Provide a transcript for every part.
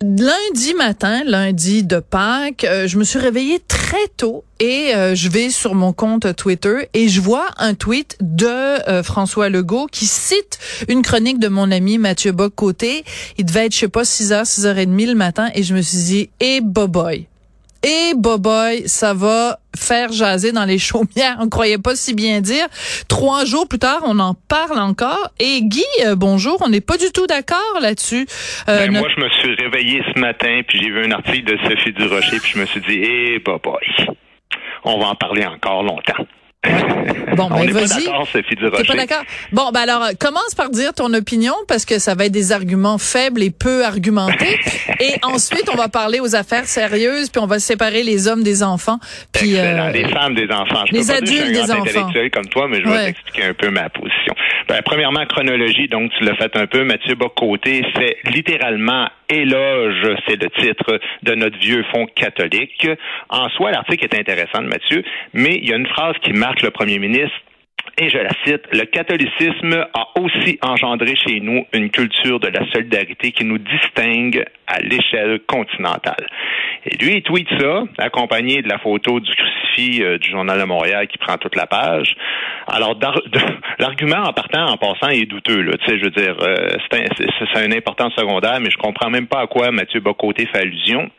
lundi matin, lundi de Pâques, euh, je me suis réveillée très tôt et euh, je vais sur mon compte Twitter et je vois un tweet de euh, François Legault qui cite une chronique de mon ami Mathieu Bock-Côté. Il devait être, je sais pas, 6h, 6h30 le matin et je me suis dit, eh, hey, boy. Et Boboy, ça va faire jaser dans les chaumières. On croyait pas si bien dire. Trois jours plus tard, on en parle encore. Et Guy, euh, bonjour, on n'est pas du tout d'accord là-dessus. Euh, ben, Moi, je me suis réveillé ce matin, puis j'ai vu un article de Sophie Durocher, puis je me suis dit, eh, Boboy, on va en parler encore longtemps. Bon, ben, vas-y. T'es pas d'accord? Bon, ben alors, commence par dire ton opinion parce que ça va être des arguments faibles et peu argumentés. et ensuite, on va parler aux affaires sérieuses, puis on va séparer les hommes des enfants. Puis, euh, les femmes des enfants. Je les adultes des enfants. comme toi, mais je vais t'expliquer un peu ma position. Ben, premièrement, chronologie, donc tu l'as fait un peu. Mathieu Bocoté fait littéralement éloge, c'est le titre de notre vieux fond catholique. En soi, l'article est intéressant de Mathieu, mais il y a une phrase qui marque le premier ministre et je la cite, le catholicisme a aussi engendré chez nous une culture de la solidarité qui nous distingue à l'échelle continentale. Et lui, il tweet ça, accompagné de la photo du crucifix euh, du Journal de Montréal qui prend toute la page. Alors, l'argument en partant, en passant, est douteux. Là. Tu sais, je veux dire, euh, c'est un, un important secondaire, mais je comprends même pas à quoi Mathieu Bocoté fait allusion.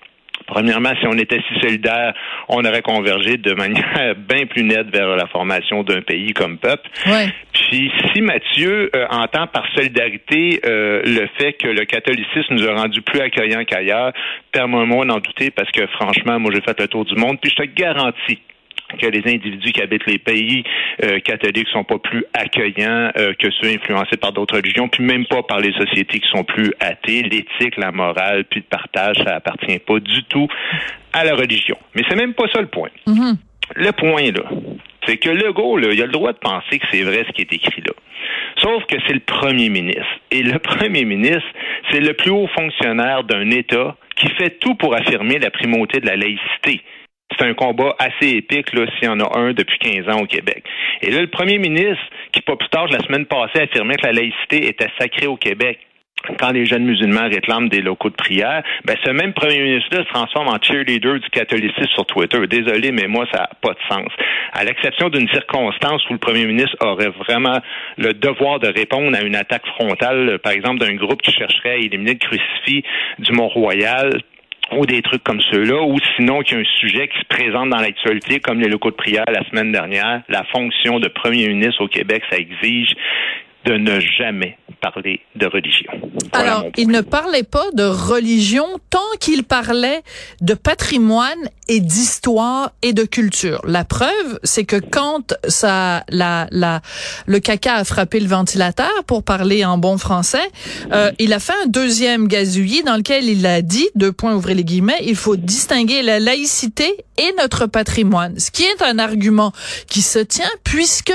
Premièrement, si on était si solidaire, on aurait convergé de manière bien plus nette vers la formation d'un pays comme peuple. Puis si Mathieu euh, entend par solidarité euh, le fait que le catholicisme nous a rendu plus accueillants qu'ailleurs, permets-moi d'en douter parce que franchement, moi j'ai fait le tour du monde, puis je te garantis que les individus qui habitent les pays euh, catholiques sont pas plus accueillants euh, que ceux influencés par d'autres religions, puis même pas par les sociétés qui sont plus athées. L'éthique, la morale, puis le partage, ça appartient pas du tout à la religion. Mais c'est même pas ça le point. Mm-hmm. Le point là, c'est que Legault, là, il a le droit de penser que c'est vrai ce qui est écrit là. Sauf que c'est le premier ministre. Et le premier ministre, c'est le plus haut fonctionnaire d'un État qui fait tout pour affirmer la primauté de la laïcité c'est un combat assez épique, là, s'il y en a un depuis 15 ans au Québec. Et là, le premier ministre, qui pas plus tard, la semaine passée, affirmait que la laïcité était sacrée au Québec, quand les jeunes musulmans réclament des locaux de prière, ben ce même premier ministre-là se transforme en cheerleader du catholicisme sur Twitter. Désolé, mais moi, ça n'a pas de sens. À l'exception d'une circonstance où le premier ministre aurait vraiment le devoir de répondre à une attaque frontale, par exemple, d'un groupe qui chercherait à éliminer le crucifix du Mont-Royal ou des trucs comme ceux-là, ou sinon qu'il y a un sujet qui se présente dans l'actualité, comme les locaux de prière la semaine dernière, la fonction de premier ministre au Québec, ça exige de ne jamais parler de religion. Alors, il ne parlait pas de religion tant qu'il parlait de patrimoine et d'histoire et de culture. La preuve, c'est que quand ça, la, la, le caca a frappé le ventilateur, pour parler en bon français, euh, il a fait un deuxième gazouillis dans lequel il a dit, deux points ouvrez les guillemets, il faut distinguer la laïcité et notre patrimoine. Ce qui est un argument qui se tient puisque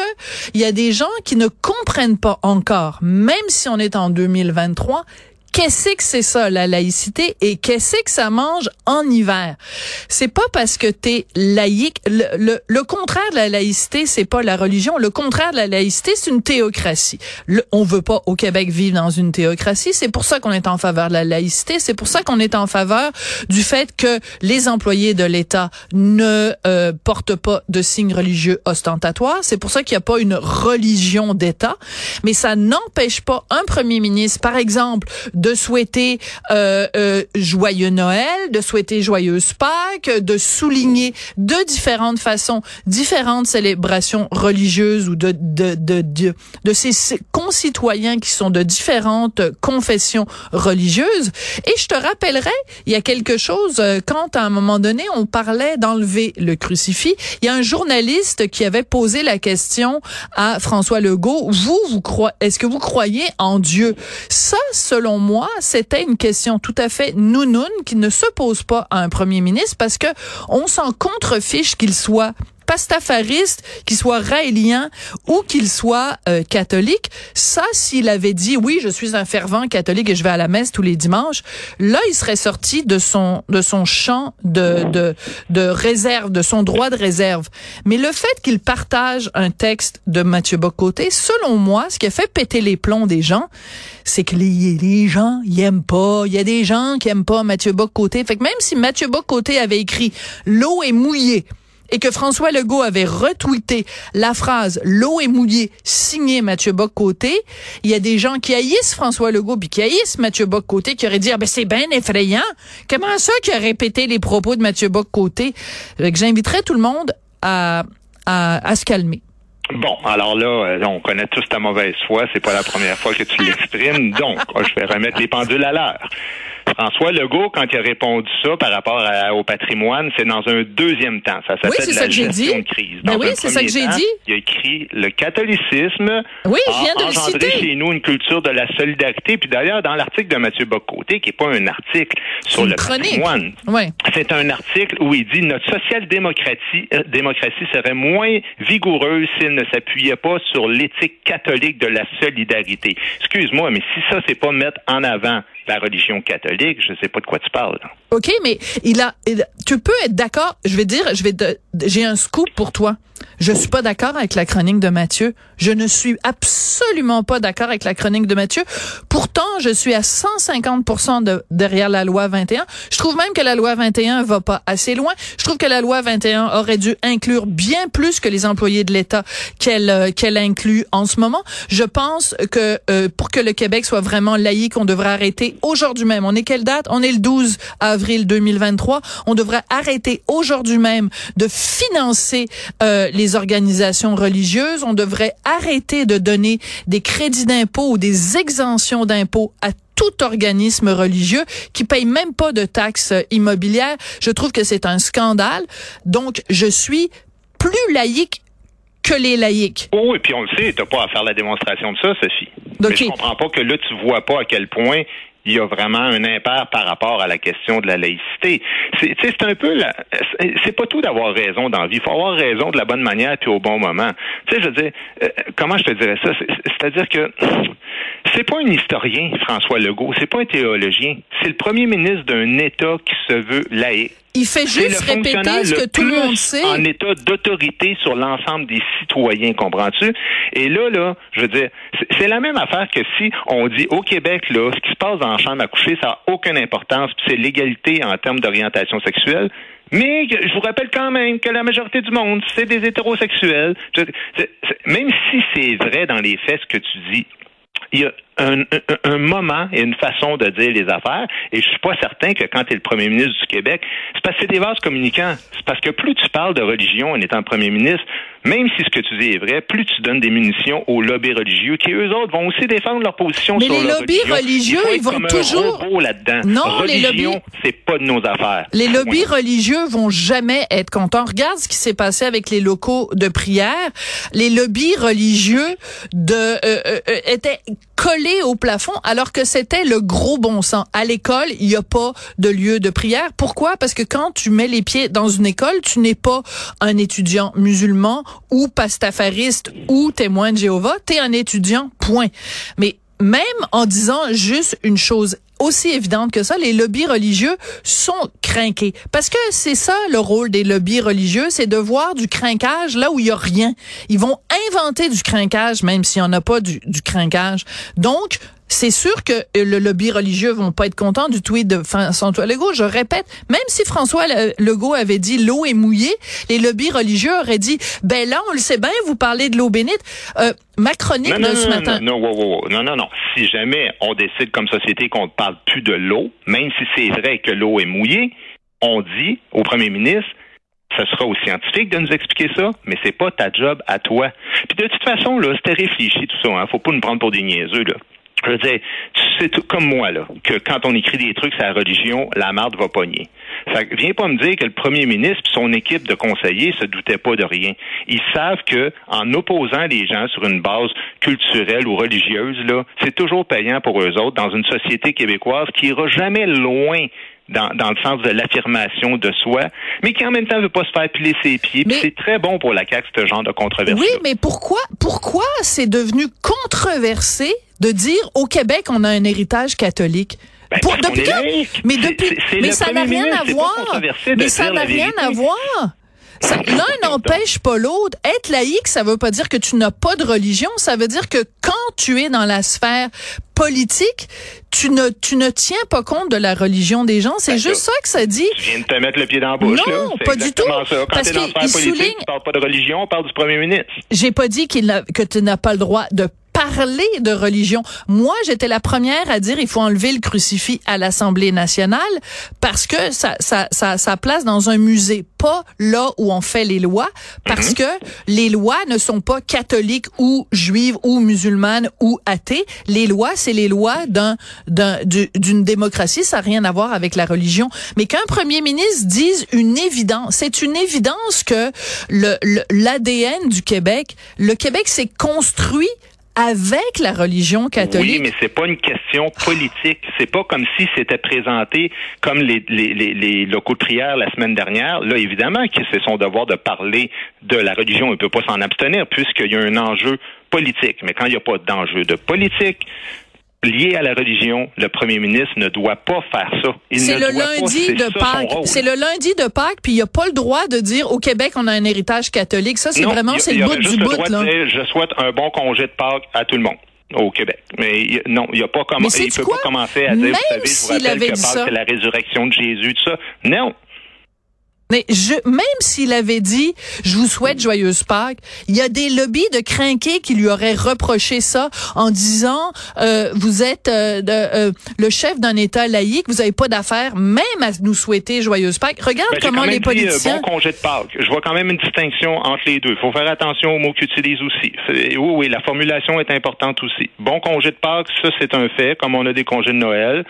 il y a des gens qui ne comprennent pas encore, même si on est en 2023, qu'est-ce que c'est ça la laïcité et qu'est-ce que ça mange en hiver? C'est pas parce que t'es laïque. Le, le, le, contraire de la laïcité, c'est pas la religion. Le contraire de la laïcité, c'est une théocratie. Le, on veut pas au Québec vivre dans une théocratie. C'est pour ça qu'on est en faveur de la laïcité. C'est pour ça qu'on est en faveur du fait que les employés de l'État ne euh, portent pas de signes religieux ostentatoires. C'est pour ça qu'il n'y a pas une religion d'État. Mais ça n'empêche pas un premier ministre, par exemple, de souhaiter euh, euh, joyeux Noël, de souhaiter joyeuse Pâques, de souligner de différentes façons différentes célébrations religieuses ou de de de de, de ses concitoyens qui sont de différentes confessions religieuses. Et je te rappellerai, il y a quelque chose euh, quand à un moment donné on parlait d'enlever le crucifix, il y a un journaliste qui avait posé la question à François Legault, vous vous croyez est-ce que vous croyez en Dieu? Ça selon moi c'était une question tout à fait nounoun qui ne se pose pas à un premier ministre parce que on s'en contrefiche qu'il soit pastafariste, qu'il soit raélien ou qu'il soit euh, catholique, ça, s'il avait dit oui, je suis un fervent catholique et je vais à la messe tous les dimanches, là, il serait sorti de son de son champ de de, de réserve, de son droit de réserve. Mais le fait qu'il partage un texte de Mathieu Bocoté, selon moi, ce qui a fait péter les plombs des gens, c'est que les, les gens, ils aiment pas. Il y a des gens qui aiment pas Mathieu Bocoté. Fait que même si Mathieu Bocoté avait écrit l'eau est mouillée, et que François Legault avait retweeté la phrase l'eau est mouillée signé Mathieu Bock-Côté, il y a des gens qui haïssent François Legault puis qui haïssent Mathieu Bock-Côté qui auraient dit ah ben c'est bien effrayant. Comment ça qui a répété les propos de Mathieu Bock-Côté J'inviterais tout le monde à, à, à se calmer. Bon, alors là, euh, on connaît tous ta mauvaise foi. C'est pas la première fois que tu l'exprimes. Donc, je vais remettre les pendules à l'heure. François Legault, quand il a répondu ça par rapport au patrimoine, c'est dans un deuxième temps. Ça s'appelle oui, la gestion de crise. Ben oui, c'est ça que j'ai dit. Il a écrit le catholicisme oui, je viens de engendré citer. chez nous une culture de la solidarité. Puis d'ailleurs, dans l'article de Mathieu Bocoté, qui n'est pas un article sur le chronique. patrimoine, Ouais. c'est un article où il dit notre social-démocratie euh, démocratie serait moins vigoureuse s'il ne s'appuyait pas sur l'éthique catholique de la solidarité. Excuse-moi, mais si ça, c'est pas mettre en avant la religion catholique, je sais pas de quoi tu parles. OK, mais il a, tu peux être d'accord. Je vais dire, je vais, j'ai un scoop pour toi. Je suis pas d'accord avec la chronique de Mathieu. Je ne suis absolument pas d'accord avec la chronique de Mathieu. Pourtant, je suis à 150 de, derrière la loi 21. Je trouve même que la loi 21 va pas assez loin. Je trouve que la loi 21 aurait dû inclure bien plus que les employés de l'État qu'elle euh, qu'elle inclut en ce moment. Je pense que euh, pour que le Québec soit vraiment laïque, on devrait arrêter aujourd'hui même. On est quelle date? On est le 12 avril 2023. On devrait arrêter aujourd'hui même de financer euh, les organisations religieuses. On devrait arrêter de donner des crédits d'impôt ou des exemptions d'impôt à tout organisme religieux qui paye même pas de taxes immobilières. Je trouve que c'est un scandale. Donc, je suis plus laïque que les laïcs. Oh, et puis on le sait, t'as pas à faire la démonstration de ça, Sophie. Mais Ok. je comprends pas que là, tu vois pas à quel point il y a vraiment un impair par rapport à la question de la laïcité. C'est, un peu c'est- pas tout d'avoir raison dans la vie. Il faut avoir raison de la bonne manière puis au bon moment. Tu sais, je veux dire, euh, comment je te dirais ça? C'est- C'est-à-dire que c'est pas un historien, François Legault. C'est pas un théologien. C'est le premier ministre d'un État qui se veut laïque. Il fait juste répéter ce que le tout le monde sait. En état d'autorité sur l'ensemble des citoyens, comprends-tu? Et là, là, je veux dire, c'est- la même affaire que si on dit au Québec, là, ce qui se passe dans la chambre à coucher, ça n'a aucune importance, puis c'est l'égalité en termes d'orientation sexuelle. Mais je vous rappelle quand même que la majorité du monde, c'est des hétérosexuels. Je- même si c'est vrai dans les faits ce que tu dis, il y a un, moment et une façon de dire les affaires. Et je suis pas certain que quand tu es le premier ministre du Québec, c'est parce que c'est des vases communicants. C'est parce que plus tu parles de religion en étant premier ministre, même si ce que tu dis est vrai, plus tu donnes des munitions aux lobbies religieux qui, eux autres, vont aussi défendre leur position Mais sur les lobbies religion. religieux, ils vont comme toujours- Un là-dedans. Non, les lobbies- c'est pas de nos affaires. Les lobbies religieux vont jamais être contents. Regarde ce qui s'est passé avec les locaux de prière. Les lobbies religieux de euh, euh, euh, étaient collés au plafond alors que c'était le gros bon sens. À l'école, il n'y a pas de lieu de prière. Pourquoi? Parce que quand tu mets les pieds dans une école, tu n'es pas un étudiant musulman ou pastafariste ou témoin de Jéhovah, tu es un étudiant point. Mais même en disant juste une chose aussi évidente que ça, les lobbies religieux sont craqués. Parce que c'est ça le rôle des lobbies religieux, c'est de voir du crinquage là où il y a rien. Ils vont inventer du crinquage même s'il n'y en a pas du, du crinquage. Donc, c'est sûr que euh, le lobby religieux vont pas être contents du tweet de François Legault. Je répète, même si François Le- Legault avait dit l'eau est mouillée, les lobbies religieux auraient dit, ben là, on le sait bien, vous parlez de l'eau bénite. Euh, ma chronique Non, de non, ce non, matin. non, non, wow, wow, wow. non, non, non. Si jamais on décide comme société qu'on ne parle plus de l'eau, même si c'est vrai que l'eau est mouillée, on dit au premier ministre, ce sera aux scientifiques de nous expliquer ça, mais c'est pas ta job à toi. Puis de toute façon, là, c'était réfléchi tout ça, hein. Faut pas nous prendre pour des niaiseux, là. Je veux dire, tu sais tout comme moi, là, que quand on écrit des trucs sur la religion, la marde va pogner. Fait que viens pas me dire que le premier ministre et son équipe de conseillers se doutaient pas de rien. Ils savent que en opposant les gens sur une base culturelle ou religieuse, là, c'est toujours payant pour eux autres dans une société québécoise qui ira jamais loin dans, dans le sens de l'affirmation de soi, mais qui en même temps veut pas se faire piler ses pieds. Mais- C'est très bon pour la CAQ, ce genre de controverse. Oui, mais pourquoi, pourquoi c'est devenu controversé de dire au Québec on a un héritage catholique? Ben, Pour- depuis laïque. Mais depuis, mais ça n'a rien à voir. Mais ça n'a rien à voir. L'un n'empêche pas l'autre. Être laïque, ça veut pas dire que tu n'as pas de religion. Ça veut dire que quand tu es dans la sphère politique, tu ne, tu ne tiens pas compte de la religion des gens. C'est Ben, juste ça que ça dit. Tu viens de te mettre le pied dans la bouche. Non, là. Pas du tout. Ça. Quand Parce t'es dans qu'il- sphère politique, souligne- tu parles pas de religion, on parle du premier ministre. J'ai pas dit qu'il que tu n'as pas le droit de parler de religion. Moi, j'étais la première à dire il faut enlever le crucifix à l'Assemblée nationale parce que ça, ça, ça, ça place dans un musée, pas là où on fait les lois, parce que les lois ne sont pas catholiques ou juives ou musulmanes ou athées. Les lois, c'est les lois d'un, d'un, du- d'une démocratie. Ça n'a rien à voir avec la religion. Mais qu'un premier ministre dise une évidence, c'est une évidence que le, le- l'ADN du Québec, le Québec s'est construit avec la religion catholique? Oui, mais c'est pas une question politique. C'est pas comme si c'était présenté comme les, les, les, les locaux de prière la semaine dernière. Là, évidemment que c'est son devoir de parler de la religion. Il peut pas s'en abstenir puisqu'il y a un enjeu politique. Mais quand il n'y a pas d'enjeu de politique lié à la religion, le premier ministre ne doit pas faire ça. C'est le pas. lundi de Pâques. C'est le lundi de Pâques, puis il n'y a pas le droit de dire au Québec on a un héritage catholique. Ça, c'est vraiment c'est le bout du bout je souhaite un bon congé de Pâques à tout le monde au Québec. Mais non, il a pas comment, il peut quoi? pas commencer à dire, Même vous savez, je vous rappelle que Pâques c'est la résurrection de Jésus, tout ça. Non. Mais je, même s'il avait dit, je vous souhaite joyeuse Pâques, il y a des lobbies de crinqués qui lui auraient reproché ça en disant, euh, vous êtes euh, de, euh, le chef d'un État laïque, vous n'avez pas d'affaires même à nous souhaiter joyeuse Pâques. Regarde Ben, comment les dit, euh, politiciens... bon congé de Pâques. Je vois quand même une distinction entre les deux. Il faut faire attention aux mots qu'ils utilisent aussi. Oui, oui, la formulation est importante aussi. Bon congé de Pâques, ça c'est un fait, comme on a des congés de Noël.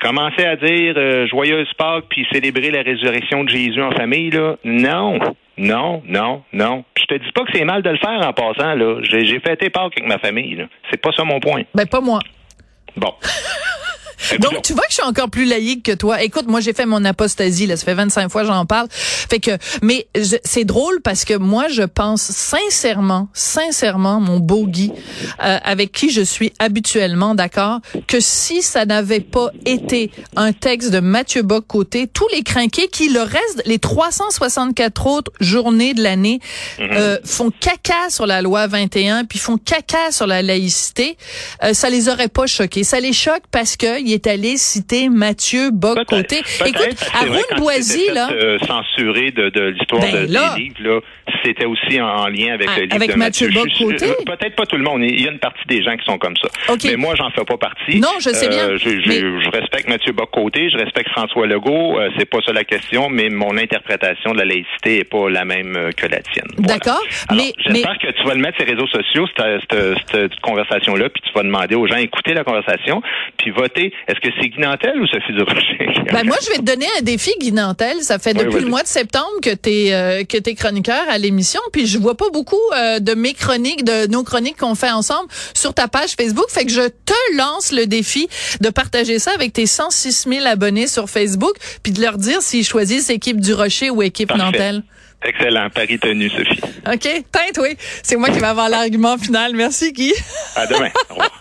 Commencer à dire euh, joyeuse Pâques puis célébrer la résurrection de Jésus en famille, là, non. Non, non, non. Puis je te dis pas que c'est mal de le faire en passant, là. J'ai j'ai fêté Pâques avec ma famille, là. C'est pas ça mon point. Ben, pas moi. Bon. Donc, tu vois que je suis encore plus laïque que toi. Écoute, moi, j'ai fait mon apostasie, là. Ça fait 25 fois j'en parle. Fait que, mais c'est drôle parce que moi, je pense sincèrement, sincèrement, mon beau Guy, euh, avec qui je suis habituellement d'accord, que si ça n'avait pas été un texte de Mathieu Bock-Côté, tous les crinqués qui, le reste, les 364 autres journées de l'année, euh, font caca sur la loi 21, puis font caca sur la laïcité, euh, ça les aurait pas choqués. Ça les choque parce que il est allé citer Mathieu. Peut-être, Écoute, il Boisy, là, euh, censuré de, de l'histoire Ben de, là. des livres, là, c'était aussi en, en lien avec Ah, le livre avec de Mathieu. Mathieu euh, Peut-être pas tout le monde. Il y a une partie des gens qui sont comme ça. OK. Mais moi, j'en fais pas partie. Non, je sais bien, Euh, je, je- mais- je respecte Mathieu Bock-Côté, je respecte François Legault. Euh, c'est pas ça la question, mais mon interprétation de la laïcité est pas la même euh, que la tienne. Voilà. D'accord, Alors, mais- j'espère que tu vas le mettre sur les réseaux sociaux, cette, cette- cette conversation-là, puis tu vas demander aux gens d'écouter la conversation, puis voter. Est-ce que c'est Guy Nantel ou Sophie Durocher? Ben moi, je vais te donner un défi, Guy Nantel. Ça fait Oui, depuis le mois de septembre que t'es euh, que t'es chroniqueur à l'émission, puis je vois pas beaucoup euh, de mes chroniques, de nos chroniques qu'on fait ensemble sur ta page Facebook. Fait que je te lance le défi de partager ça avec tes 106 000 abonnés sur Facebook, puis de leur dire s'ils choisissent équipe du Rocher ou équipe Parfait. Nantel. Excellent. Paris tenu, Sophie. OK? Tinte, oui. C'est moi qui vais avoir l'argument final. Merci, Guy. À demain. Au revoir.